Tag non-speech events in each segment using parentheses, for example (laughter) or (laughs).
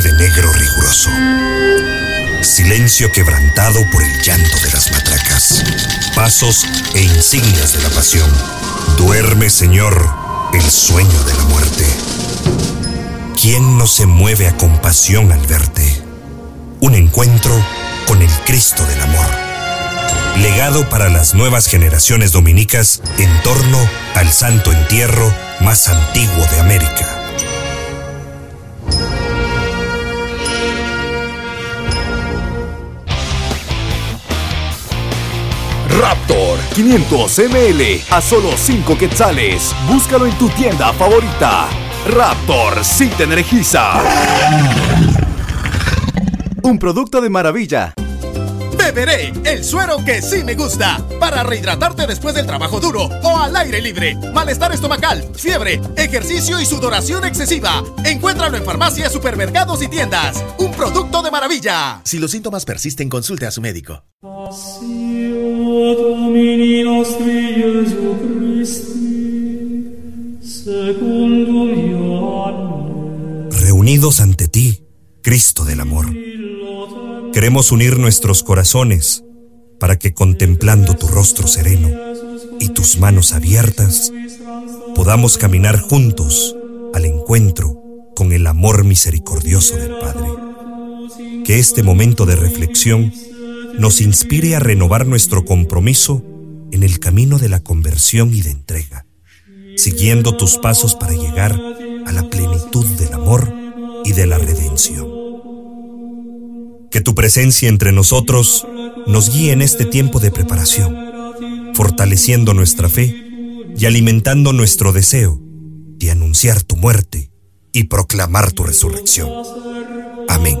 de negro riguroso. Silencio quebrantado por el llanto de las matracas. Pasos e insignias de la pasión. Duerme, Señor, el sueño de la muerte. ¿Quién no se mueve a compasión al verte? Un encuentro con el Cristo del Amor. Legado para las nuevas generaciones dominicas en torno al santo entierro más antiguo de América. Raptor 500 ml a solo 5 quetzales. Búscalo en tu tienda favorita. Raptor sí te energiza. Un producto de maravilla. Beberé el suero que sí me gusta para rehidratarte después del trabajo duro o al aire libre. Malestar estomacal, fiebre, ejercicio y sudoración excesiva. Encuéntralo en farmacias, supermercados y tiendas. Un producto de maravilla. Si los síntomas persisten, consulte a su médico. Reunidos ante ti, Cristo del Amor. Queremos unir nuestros corazones para que contemplando tu rostro sereno y tus manos abiertas, podamos caminar juntos al encuentro con el amor misericordioso del Padre. Que este momento de reflexión nos inspire a renovar nuestro compromiso en el camino de la conversión y de entrega, siguiendo tus pasos para llegar a la plenitud del amor y de la redención. Que tu presencia entre nosotros nos guíe en este tiempo de preparación, fortaleciendo nuestra fe y alimentando nuestro deseo de anunciar tu muerte y proclamar tu resurrección. Amén.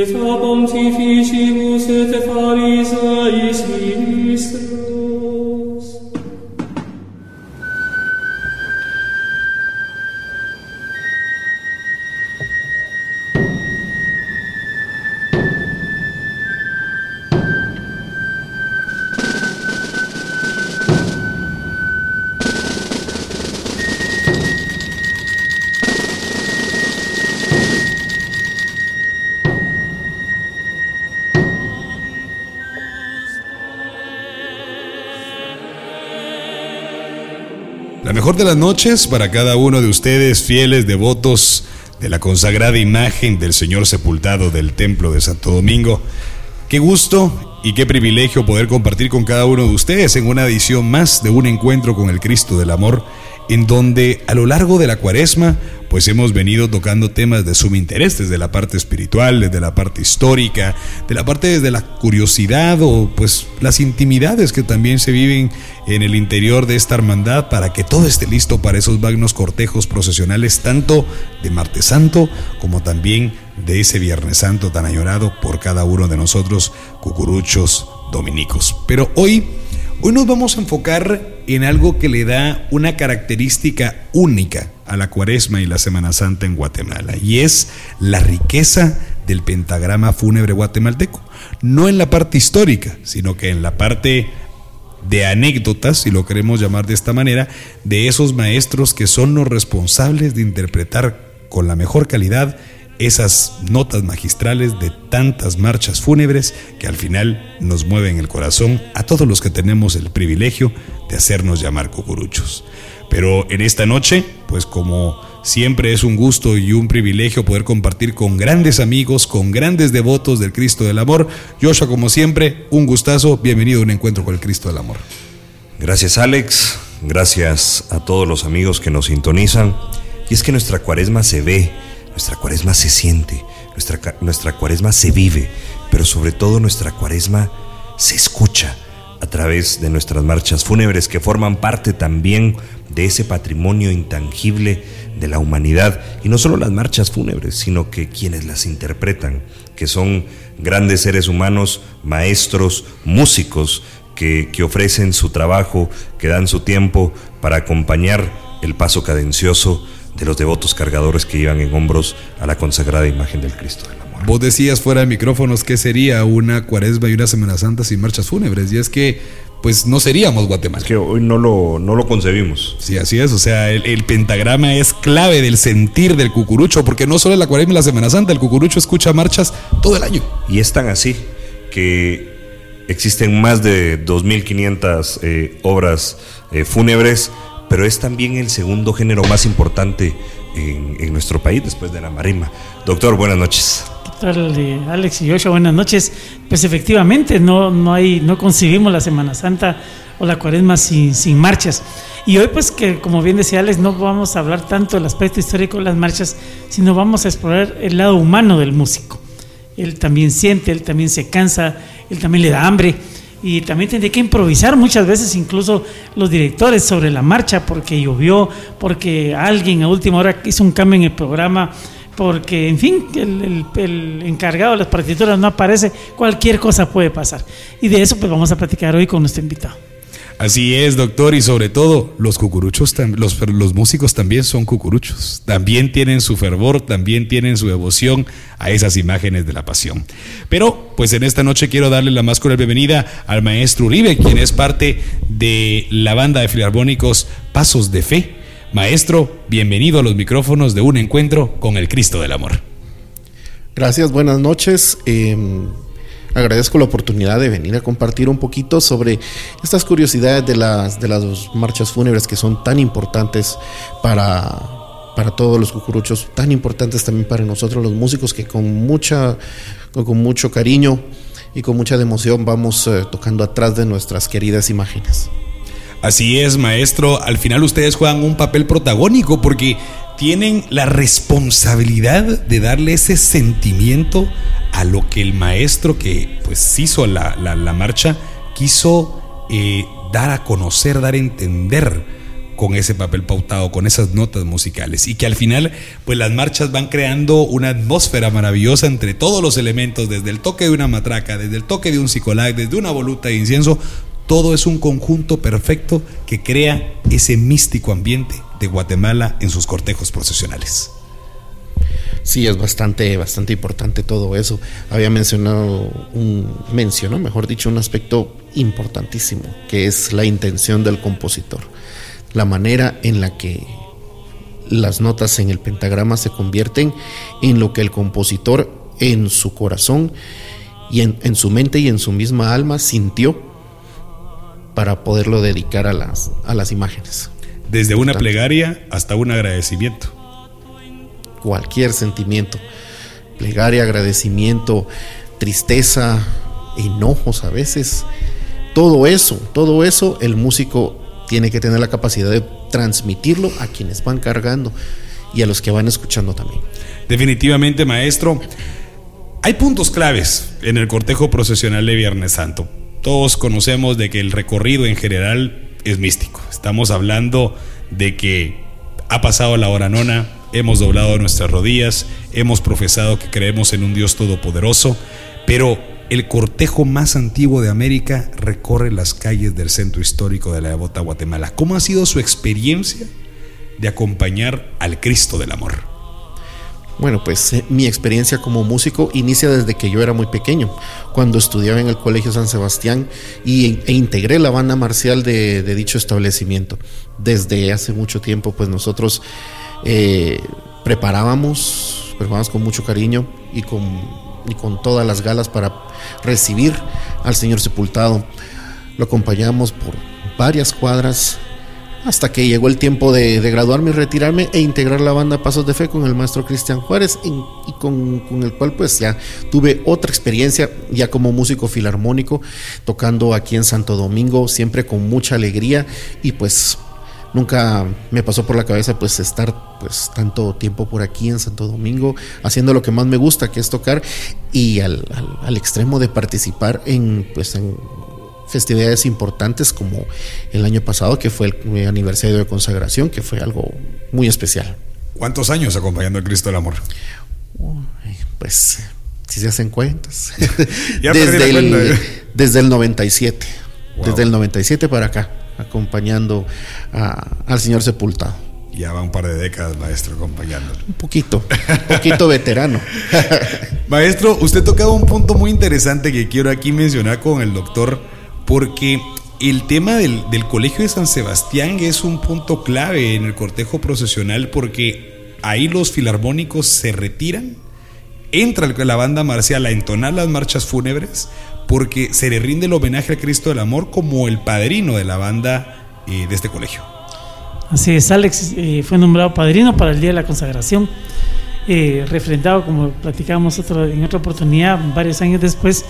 et ab pontificibus et farisaeis ministra mejor de las noches para cada uno de ustedes, fieles devotos de la consagrada imagen del Señor sepultado del Templo de Santo Domingo. Qué gusto y qué privilegio poder compartir con cada uno de ustedes en una edición más de un encuentro con el Cristo del Amor, en donde a lo largo de la cuaresma pues hemos venido tocando temas de sumo interés, desde la parte espiritual, desde la parte histórica, de la parte desde la curiosidad o pues las intimidades que también se viven en el interior de esta hermandad para que todo esté listo para esos magnos cortejos procesionales, tanto de Martes Santo como también de ese Viernes Santo tan añorado por cada uno de nosotros, cucuruchos dominicos. Pero hoy Hoy nos vamos a enfocar en algo que le da una característica única a la cuaresma y la Semana Santa en Guatemala, y es la riqueza del pentagrama fúnebre guatemalteco. No en la parte histórica, sino que en la parte de anécdotas, si lo queremos llamar de esta manera, de esos maestros que son los responsables de interpretar con la mejor calidad esas notas magistrales de tantas marchas fúnebres que al final nos mueven el corazón a todos los que tenemos el privilegio de hacernos llamar cucuruchos. Pero en esta noche, pues como siempre es un gusto y un privilegio poder compartir con grandes amigos, con grandes devotos del Cristo del Amor. Joshua, como siempre, un gustazo, bienvenido a un encuentro con el Cristo del Amor. Gracias Alex, gracias a todos los amigos que nos sintonizan. Y es que nuestra cuaresma se ve, nuestra cuaresma se siente, nuestra, nuestra cuaresma se vive, pero sobre todo nuestra cuaresma se escucha a través de nuestras marchas fúnebres que forman parte también de ese patrimonio intangible de la humanidad. Y no solo las marchas fúnebres, sino que quienes las interpretan, que son grandes seres humanos, maestros, músicos, que, que ofrecen su trabajo, que dan su tiempo para acompañar el paso cadencioso de los devotos cargadores que llevan en hombros a la consagrada imagen del Cristo. Vos decías fuera de micrófonos que sería una cuaresma y una Semana Santa sin marchas fúnebres, y es que pues no seríamos Guatemala. Es que hoy no lo, no lo concebimos. Sí, así es. O sea, el, pentagrama es clave del sentir del cucurucho, porque no solo en la cuaresma y la Semana Santa, el cucurucho escucha marchas todo el año. Y es tan así que existen más de 2.500 eh, obras eh, fúnebres, pero es también el segundo género más importante en, en nuestro país después de la marimba. Doctor, buenas noches Alex y Joshua? Buenas noches. Pues efectivamente, no, no, hay, no concibimos la Semana Santa o la Cuaresma sin, sin marchas. Y hoy, pues que como bien decía Alex, no vamos a hablar tanto del aspecto histórico de las marchas, sino vamos a explorar el lado humano del músico. Él también siente, él también se cansa, él también le da hambre y también tiene que improvisar muchas veces incluso los directores sobre la marcha porque llovió, porque alguien a última hora hizo un cambio en el programa porque, en fin, el, encargado de las partituras no aparece, cualquier cosa puede pasar. Y de eso pues vamos a platicar hoy con nuestro invitado. Así es, doctor, y sobre todo los cucuruchos, los, los músicos también son cucuruchos, también tienen su fervor, también tienen su devoción a esas imágenes de la pasión. Pero, pues en esta noche quiero darle la más cordial bienvenida al maestro Uribe, quien es parte de la banda de filarmónicos Pasos de Fe Maestro, bienvenido a los micrófonos de un encuentro con el Cristo del Amor. Gracias, buenas noches. Em, agradezco la oportunidad de venir a compartir un poquito sobre estas curiosidades de las, de las marchas fúnebres que son tan importantes para, para todos los cucuruchos, tan importantes también para nosotros los músicos que con, mucha, con mucho cariño y con mucha emoción vamos eh, tocando atrás de nuestras queridas imágenes. Así es, maestro. Al final ustedes juegan un papel protagónico porque tienen la responsabilidad de darle ese sentimiento a lo que el maestro que pues hizo la, marcha quiso eh, dar a conocer, dar a entender con ese papel pautado, con esas notas musicales y que al final pues las marchas van creando una atmósfera maravillosa entre todos los elementos, desde el toque de una matraca, desde el toque de un psicolac, desde una voluta de incienso, todo es un conjunto perfecto que crea ese místico ambiente de Guatemala en sus cortejos procesionales. Sí, es bastante, bastante importante todo eso. Había mencionado un, mencionó, mejor dicho, un aspecto importantísimo, que es la intención del compositor. La manera en la que las notas en el pentagrama se convierten en lo que el compositor en su corazón y en, en su mente y en su misma alma sintió para poderlo dedicar a las, a las imágenes. Desde una plegaria hasta un agradecimiento. Cualquier sentimiento. Plegaria, agradecimiento, tristeza, enojos a veces. Todo eso, todo eso el músico tiene que tener la capacidad de transmitirlo a quienes van cargando y a los que van escuchando también. Definitivamente, maestro. Hay puntos claves en el cortejo procesional de Viernes Santo todos conocemos de que el recorrido en general es místico. Estamos hablando de que ha pasado la hora nona, hemos doblado nuestras rodillas, hemos profesado que creemos en un Dios todopoderoso, pero el cortejo más antiguo de América recorre las calles del centro histórico de la devota Guatemala. ¿Cómo ha sido su experiencia de acompañar al Cristo del Amor? Bueno, pues eh, mi experiencia como músico inicia desde que yo era muy pequeño, cuando estudiaba en el Colegio San Sebastián y, e integré la banda marcial de, dicho establecimiento. Desde hace mucho tiempo, pues nosotros eh, preparábamos, preparábamos con mucho cariño y con, y con todas las galas para recibir al Señor sepultado. Lo acompañamos por varias cuadras hasta que llegó el tiempo de, graduarme y retirarme e integrar la banda Pasos de Fe con el maestro Cristian Juárez y, con, el cual pues ya tuve otra experiencia ya como músico filarmónico tocando aquí en Santo Domingo siempre con mucha alegría y pues nunca me pasó por la cabeza pues estar pues tanto tiempo por aquí en Santo Domingo haciendo lo que más me gusta que es tocar y al, extremo de participar en pues en festividades importantes como el año pasado, que fue el aniversario de consagración, que fue algo muy especial. ¿Cuántos años acompañando a Cristo del Amor? pues, si se hacen cuentas. (laughs) desde, el, ¿eh? desde el 97. Desde el 97 para acá, acompañando al Señor sepultado. Ya va un par de décadas, maestro, acompañándolo. Un poquito, un poquito (laughs) veterano. maestro, usted tocaba un punto muy interesante que quiero aquí mencionar con el doctor porque el tema del, del, Colegio de San Sebastián es un punto clave en el cortejo procesional porque ahí los filarmónicos se retiran, entra la banda marcial a entonar las marchas fúnebres porque se le rinde el homenaje al Cristo del Amor como el padrino de la banda eh, de este colegio. Así es, Alex eh, fue nombrado padrino para el Día de la Consagración, eh, refrendado como platicábamos en otra oportunidad varios años después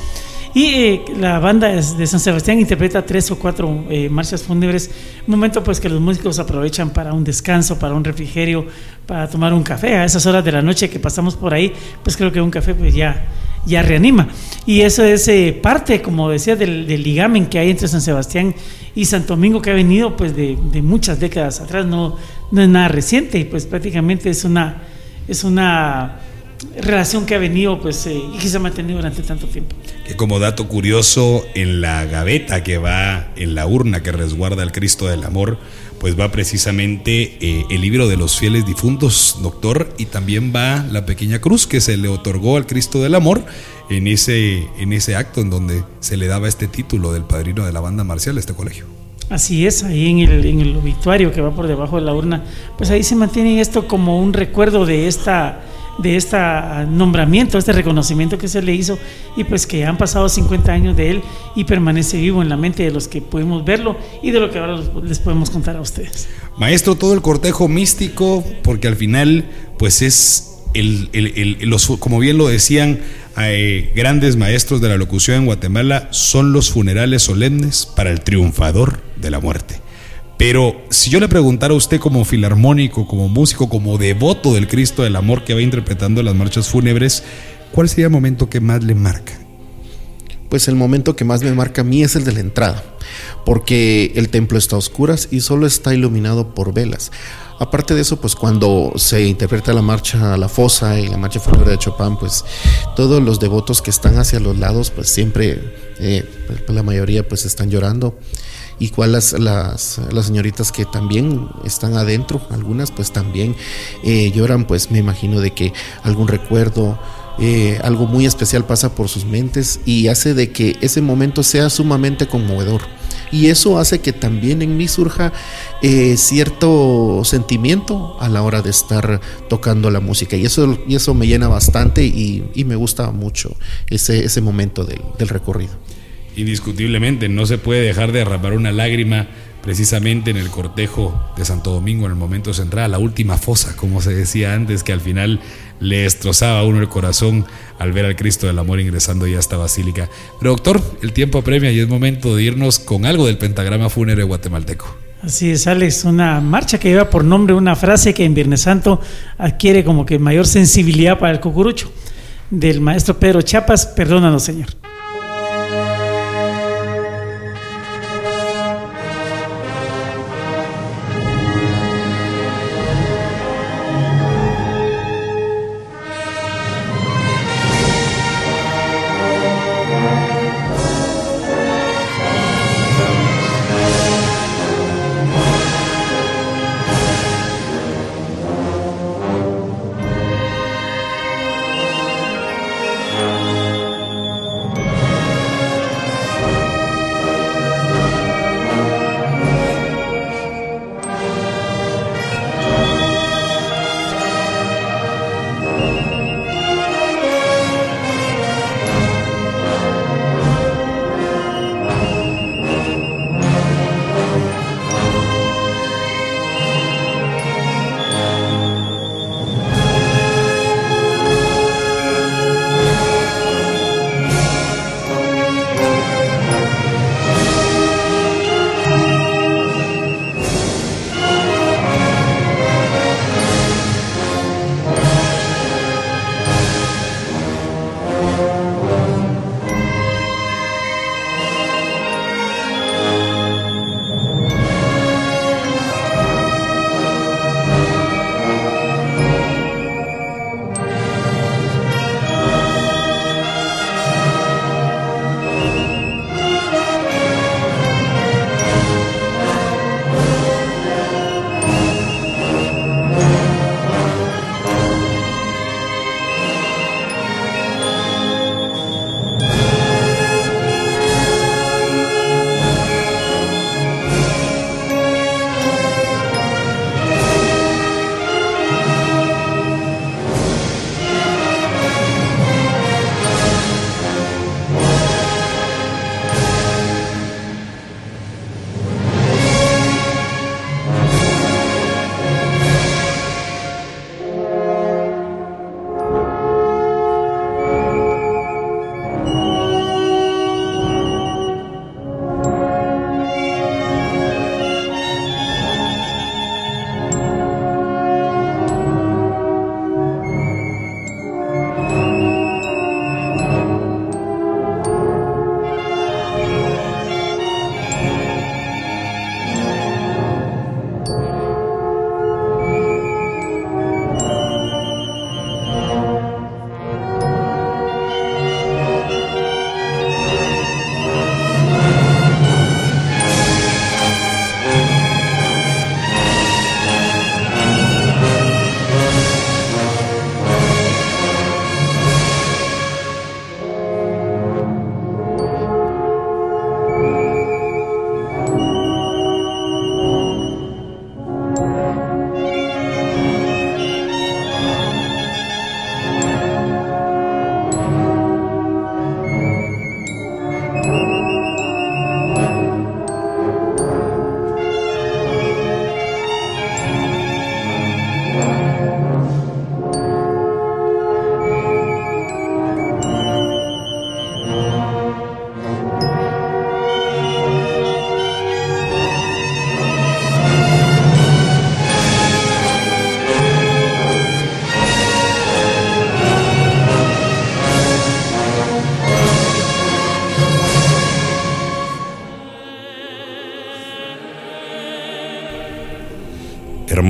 y eh, la banda de San Sebastián interpreta tres o cuatro eh, marchas fúnebres, momento pues que los músicos aprovechan para un descanso, para un refrigerio, para tomar un café. A esas horas de la noche que pasamos por ahí, pues creo que un café pues ya, ya reanima. Y eso es eh, parte, como decía, del, ligamen que hay entre San Sebastián y Santo Domingo, que ha venido pues de, muchas décadas atrás, no, no es nada reciente, pues prácticamente es una... Es una relación que ha venido pues eh, y que se ha mantenido durante tanto tiempo. Que como dato curioso, en la gaveta que va en la urna que resguarda el Cristo del Amor, pues va precisamente eh, el libro de los fieles difuntos, doctor, y también va la pequeña cruz que se le otorgó al Cristo del Amor en ese, en ese acto en donde se le daba este título del padrino de la banda marcial a este colegio. Así es, ahí en el, en el obituario que va por debajo de la urna, pues ahí se mantiene esto como un recuerdo de esta de este nombramiento, este reconocimiento que se le hizo y pues que han pasado 50 años de él y permanece vivo en la mente de los que pudimos verlo y de lo que ahora les podemos contar a ustedes. Maestro, todo el cortejo místico, porque al final pues es el, los, como bien lo decían eh, grandes maestros de la locución en Guatemala, son los funerales solemnes para el triunfador de la muerte. Pero si yo le preguntara a usted como filarmónico, como músico, como devoto del Cristo del Amor que va interpretando las marchas fúnebres, ¿cuál sería el momento que más le marca? Pues el momento que más me marca a mí es el de la entrada, porque el templo está a oscuras y solo está iluminado por velas. Aparte de eso, pues cuando se interpreta la marcha a la fosa y la marcha fúnebre de Chopin, pues todos los devotos que están hacia los lados, pues siempre, eh, la mayoría pues están llorando igual las, las, las, señoritas que también están adentro, algunas pues también eh, lloran, pues me imagino de que algún recuerdo, eh, algo muy especial pasa por sus mentes y hace de que ese momento sea sumamente conmovedor. Y eso hace que también en mí surja eh, cierto sentimiento a la hora de estar tocando la música. Y eso, y eso me llena bastante y, y me gusta mucho ese, ese momento del, del recorrido indiscutiblemente no se puede dejar de derramar una lágrima precisamente en el cortejo de Santo Domingo en el momento central, la última fosa, como se decía antes, que al final le destrozaba a uno el corazón al ver al Cristo del Amor ingresando ya a esta basílica. Pero doctor, el tiempo apremia y es momento de irnos con algo del pentagrama fúnebre guatemalteco. Así es, Alex, una marcha que lleva por nombre una frase que en Viernes Santo adquiere como que mayor sensibilidad para el cucurucho, del maestro Pedro Chiapas, perdónanos, Señor.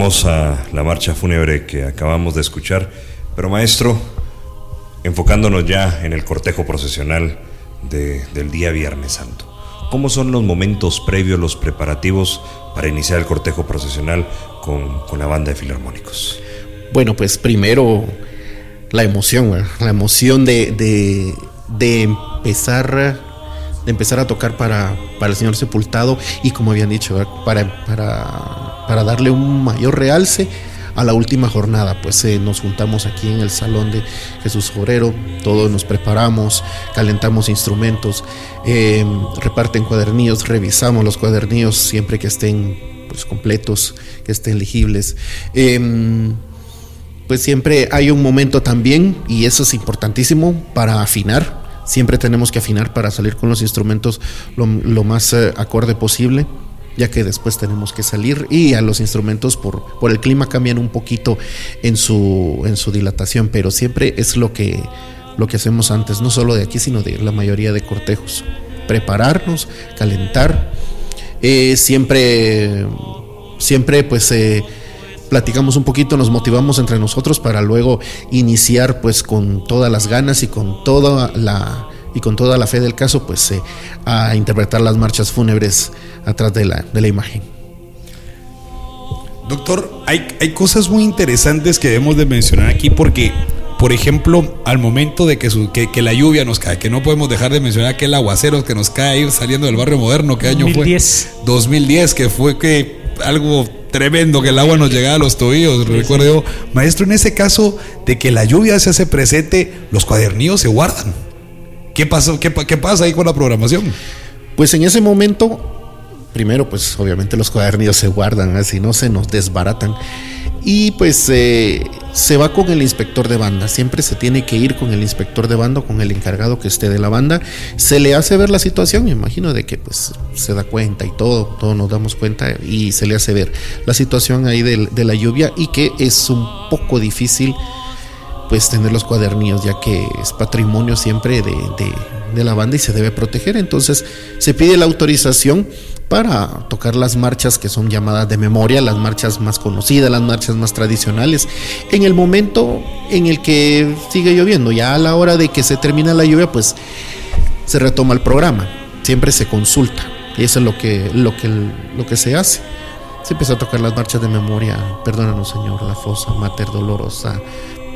Hermosa la marcha fúnebre que acabamos de escuchar, pero maestro, enfocándonos ya en el cortejo procesional del día Viernes Santo. ¿Cómo son los momentos previos, los preparativos para iniciar el cortejo procesional con, la banda de filarmónicos? Bueno, pues primero la emoción, la emoción de, de, empezar de empezar a tocar para, para, el Señor Sepultado y como habían dicho, para, para, para darle un mayor realce a la última jornada. Pues eh, nos juntamos aquí en el salón de Jesús Obrero, todos nos preparamos, calentamos instrumentos, em, reparten cuadernillos, revisamos los cuadernillos siempre que estén pues, completos, que estén legibles. Em, pues siempre hay un momento también, y eso es importantísimo, para afinar. Siempre tenemos que afinar para salir con los instrumentos lo, más eh, acorde posible ya que después tenemos que salir y a los instrumentos por, por el clima cambian un poquito en su, en su dilatación, pero siempre es lo que, lo que hacemos antes, no solo de aquí, sino de la mayoría de cortejos. Prepararnos, calentar, eh, siempre, siempre pues... Eh, platicamos un poquito, nos motivamos entre nosotros para luego iniciar pues con todas las ganas y con toda la y con toda la fe del caso, pues eh, a interpretar las marchas fúnebres atrás de la, de la imagen. Doctor, hay, hay cosas muy interesantes que debemos de mencionar aquí porque, por ejemplo, al momento de que, que, la lluvia nos cae, que no podemos dejar de mencionar aquel aguacero que nos cae ahí saliendo del barrio moderno, ¿qué año fue? 2010, que fue que algo tremendo que el agua nos llegaba a los tobillos, recuerdo Maestro, en ese caso de que la lluvia se hace presente, los cuadernillos se guardan. ¿Qué, pasó, qué, qué pasa ahí con la programación? Pues en ese momento, primero, pues obviamente los cuadernillos se guardan, así no se nos desbaratan. Y pues eh, se va con el inspector de banda. Siempre se tiene que ir con el inspector de banda, con el encargado que esté de la banda. Se le hace ver la situación, me imagino de que pues se da cuenta y todo, todos nos damos cuenta y se le hace ver la situación ahí de, la lluvia y que es un poco difícil pues tener los cuadernillos, ya que es patrimonio siempre de, la banda y se debe proteger. Entonces se pide la autorización para tocar las marchas que son llamadas de memoria, las marchas más conocidas, las marchas más tradicionales, en el momento en el que sigue lloviendo, ya a la hora de que se termina la lluvia, pues se retoma el programa, siempre se consulta, y eso es lo que, lo que, lo que se hace. Se empieza a tocar las marchas de memoria, perdónanos Señor, la fosa, Mater Dolorosa,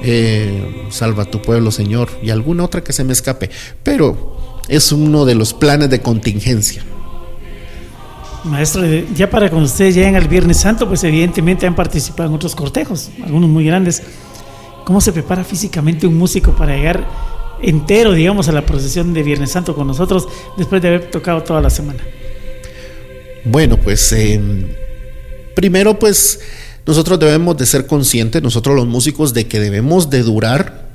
eh, salva tu pueblo, Señor, y alguna otra que se me escape. Pero es uno de los planes de contingencia. Maestro, ya para cuando ustedes lleguen al Viernes Santo, pues evidentemente han participado en otros cortejos, algunos muy grandes. ¿Cómo se prepara físicamente un músico para llegar entero, digamos, a la procesión de Viernes Santo con nosotros después de haber tocado toda la semana? Bueno, pues em, primero pues nosotros debemos de ser conscientes, nosotros los músicos, de que debemos de durar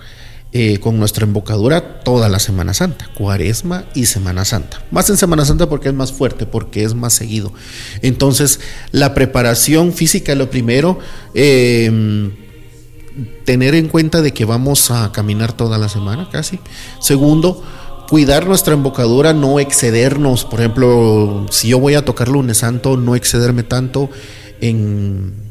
eh, con nuestra embocadura toda la Semana Santa, Cuaresma y Semana Santa. Más en Semana Santa porque es más fuerte, porque es más seguido. Entonces, la preparación física es lo primero. Em, tener en cuenta de que vamos a caminar toda la semana casi. Segundo, cuidar nuestra embocadura, no excedernos. Por ejemplo, si yo voy a tocar lunes santo, no excederme tanto en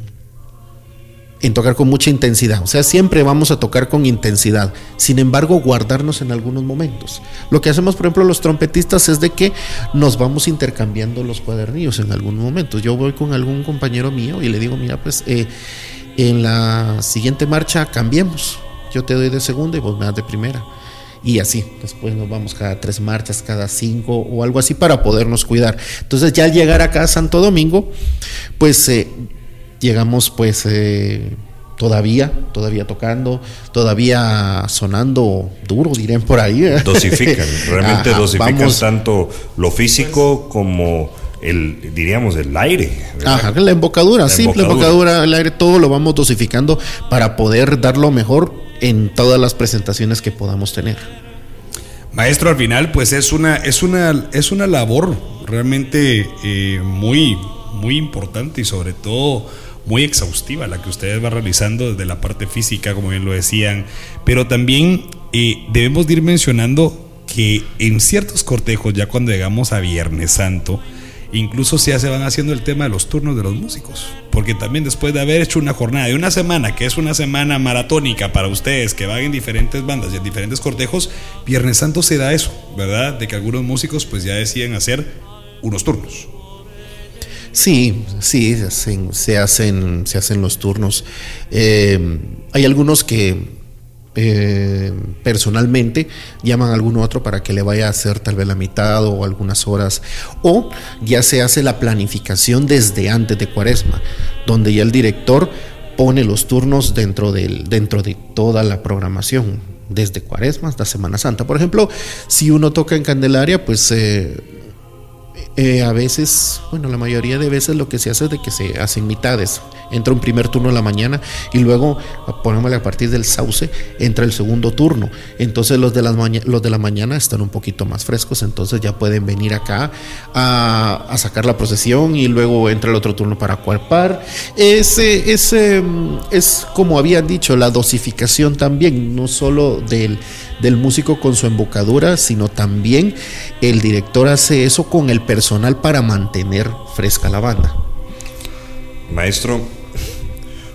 en tocar con mucha intensidad. O sea, siempre vamos a tocar con intensidad. Sin embargo, guardarnos en algunos momentos. Lo que hacemos, por ejemplo, los trompetistas es de que nos vamos intercambiando los cuadernillos en algunos momentos. Yo voy con algún compañero mío y le digo, mira, pues eh, en la siguiente marcha cambiemos. Yo te doy de segunda y vos me das de primera. Y así, después nos vamos cada tres marchas, cada cinco o algo así para podernos cuidar. Entonces ya al llegar acá a Santo Domingo, pues eh, llegamos pues eh, todavía, todavía tocando, todavía sonando duro, dirán por ahí. (laughs) Dosifican, realmente dosifican tanto lo físico como el, diríamos, el aire. Ajá, la embocadura, simple embocadura, el aire, todo lo vamos dosificando para poder dar lo mejor en todas las presentaciones que podamos tener. Maestro, al final, pues es una, es una, es una labor realmente eh, muy, muy importante y sobre todo muy exhaustiva la que ustedes van realizando desde la parte física, como bien lo decían, pero también eh, debemos ir mencionando que en ciertos cortejos, ya cuando llegamos a Viernes Santo, incluso ya se van haciendo el tema de los turnos de los músicos. Porque también después de haber hecho una jornada de una semana, que es una semana maratónica para ustedes que van en diferentes bandas y en diferentes cortejos, Viernes Santo se da eso, ¿verdad? De que algunos músicos pues ya deciden hacer unos turnos. Sí, sí, se hacen, se hacen, se hacen los turnos. Eh, hay algunos que eh, personalmente llaman a algún otro para que le vaya a hacer tal vez la mitad o algunas horas o ya se hace la planificación desde antes de cuaresma donde ya el director pone los turnos dentro, del, dentro de toda la programación desde cuaresma hasta semana santa por ejemplo si uno toca en candelaria pues eh, eh, a veces, bueno, la mayoría de veces lo que se hace es de que se hacen mitades. Entra un primer turno en la mañana y luego, ponémosle a partir del sauce, entra el segundo turno. Entonces los de, las los de la mañana están un poquito más frescos, entonces ya pueden venir acá a, a sacar la procesión y luego entra el otro turno para cuerpar. Ese, ese, es como habían dicho, la dosificación también, no solo del del músico con su embocadura, sino también el director hace eso con el personal para mantener fresca la banda. Maestro,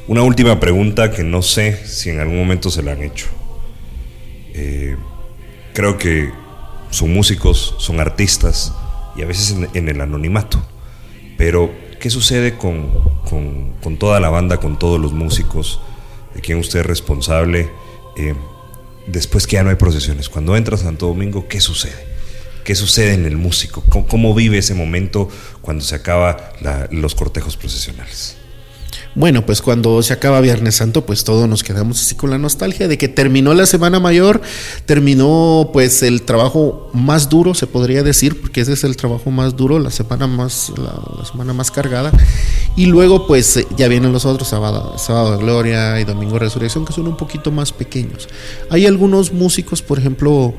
una última pregunta que no sé si en algún momento se la han hecho. Eh, creo que son músicos, son artistas y a veces en, el anonimato. Pero, ¿qué sucede con, con, toda la banda, con todos los músicos, de quien usted es responsable? Eh, después que ya no hay procesiones, cuando entra Santo Domingo, ¿qué sucede? ¿Qué sucede en el músico? ¿Cómo, vive ese momento cuando se acaba los cortejos procesionales? Bueno, pues cuando se acaba Viernes Santo, pues todos nos quedamos así con la nostalgia de que terminó la Semana Mayor, terminó pues el trabajo más duro, se podría decir, porque ese es el trabajo más duro, la semana más, la, semana más cargada. Y luego pues ya vienen los otros, sábado, sábado de Gloria y Domingo de Resurrección, que son un poquito más pequeños. Hay algunos músicos, por ejemplo,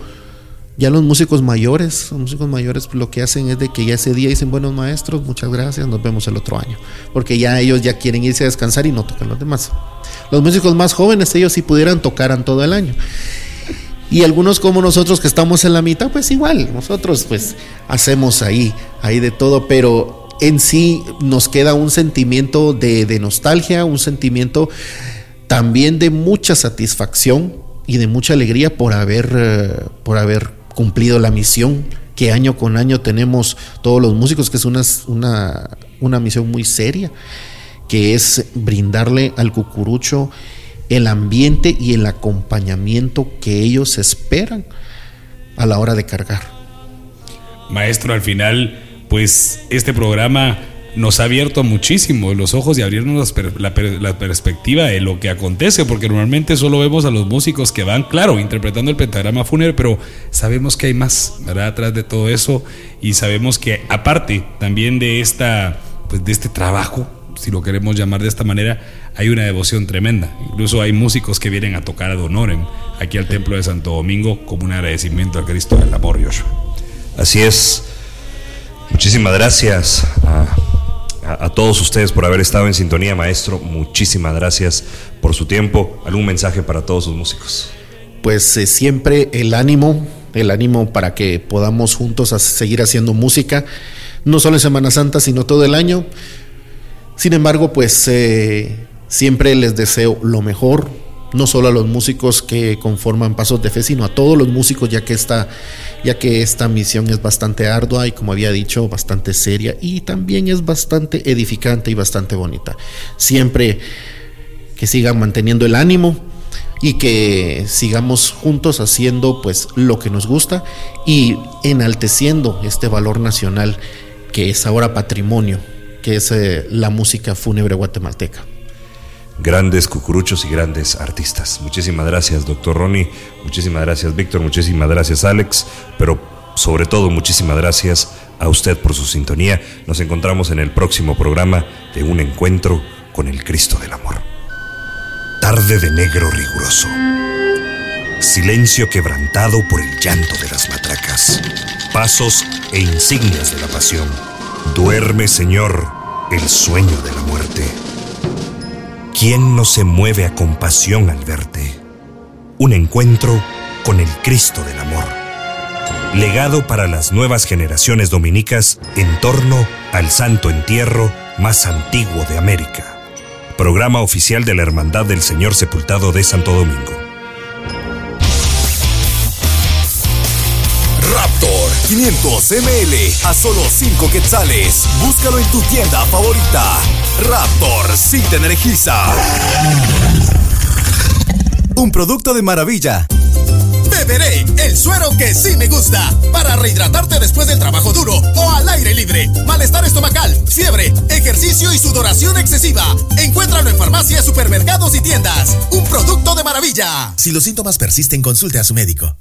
ya los músicos mayores, los músicos mayores lo que hacen es de que ya ese día dicen, buenos maestros, muchas gracias, nos vemos el otro año. Porque ya ellos ya quieren irse a descansar y no tocan los demás. Los músicos más jóvenes, ellos si pudieran tocaran todo el año. Y algunos como nosotros que estamos en la mitad, pues igual, nosotros pues hacemos ahí, ahí de todo, pero en sí nos queda un sentimiento de, de nostalgia, un sentimiento también de mucha satisfacción y de mucha alegría por haber, eh, por haber cumplido la misión que año con año tenemos todos los músicos, que es una, una, una misión muy seria, que es brindarle al cucurucho el ambiente y el acompañamiento que ellos esperan a la hora de cargar. Maestro, al final, pues este programa nos ha abierto muchísimo los ojos y abrirnos la, perspectiva de lo que acontece, porque normalmente solo vemos a los músicos que van, claro, interpretando el pentagrama fúnebre, pero sabemos que hay más, ¿verdad? Atrás de todo eso y sabemos que aparte también de esta, pues de este trabajo, si lo queremos llamar de esta manera, hay una devoción tremenda. Incluso hay músicos que vienen a tocar a Donoren aquí al Templo de Santo Domingo como un agradecimiento a Cristo del Amor, Joshua. Así es. Muchísimas gracias a a, todos ustedes por haber estado en sintonía, maestro. Muchísimas gracias por su tiempo. ¿Algún mensaje para todos sus músicos? Pues eh, siempre el ánimo, el ánimo para que podamos juntos seguir haciendo música, no solo en Semana Santa, sino todo el año. Sin embargo, pues eh, siempre les deseo lo mejor, no solo a los músicos que conforman Pasos de Fe, sino a todos los músicos, ya que esta, ya que esta misión es bastante ardua y, como había dicho, bastante seria y también es bastante edificante y bastante bonita. Siempre que sigan manteniendo el ánimo y que sigamos juntos haciendo pues lo que nos gusta y enalteciendo este valor nacional que es ahora patrimonio, que es eh, la música fúnebre guatemalteca grandes cucuruchos y grandes artistas. Muchísimas gracias, doctor Ronnie. Muchísimas gracias, Víctor. Muchísimas gracias, Alex. Pero sobre todo, muchísimas gracias a usted por su sintonía. Nos encontramos en el próximo programa de Un Encuentro con el Cristo del Amor. Tarde de negro riguroso. Silencio quebrantado por el llanto de las matracas. Pasos e insignias de la pasión. Duerme, Señor, el sueño de la muerte. ¿Quién no se mueve a compasión al verte? Un encuentro con el Cristo del Amor. legado para las nuevas generaciones dominicas en torno al santo entierro más antiguo de América. Programa oficial de la Hermandad del Señor Sepultado de Santo Domingo. 500 ml a solo 5 quetzales. Búscalo en tu tienda favorita. Raptor sí te energiza. Un producto de maravilla. Beberé el suero que sí me gusta para rehidratarte después del trabajo duro o al aire libre. Malestar estomacal, fiebre, ejercicio y sudoración excesiva. Encuéntralo en farmacias, supermercados y tiendas. Un producto de maravilla. Si los síntomas persisten, consulte a su médico.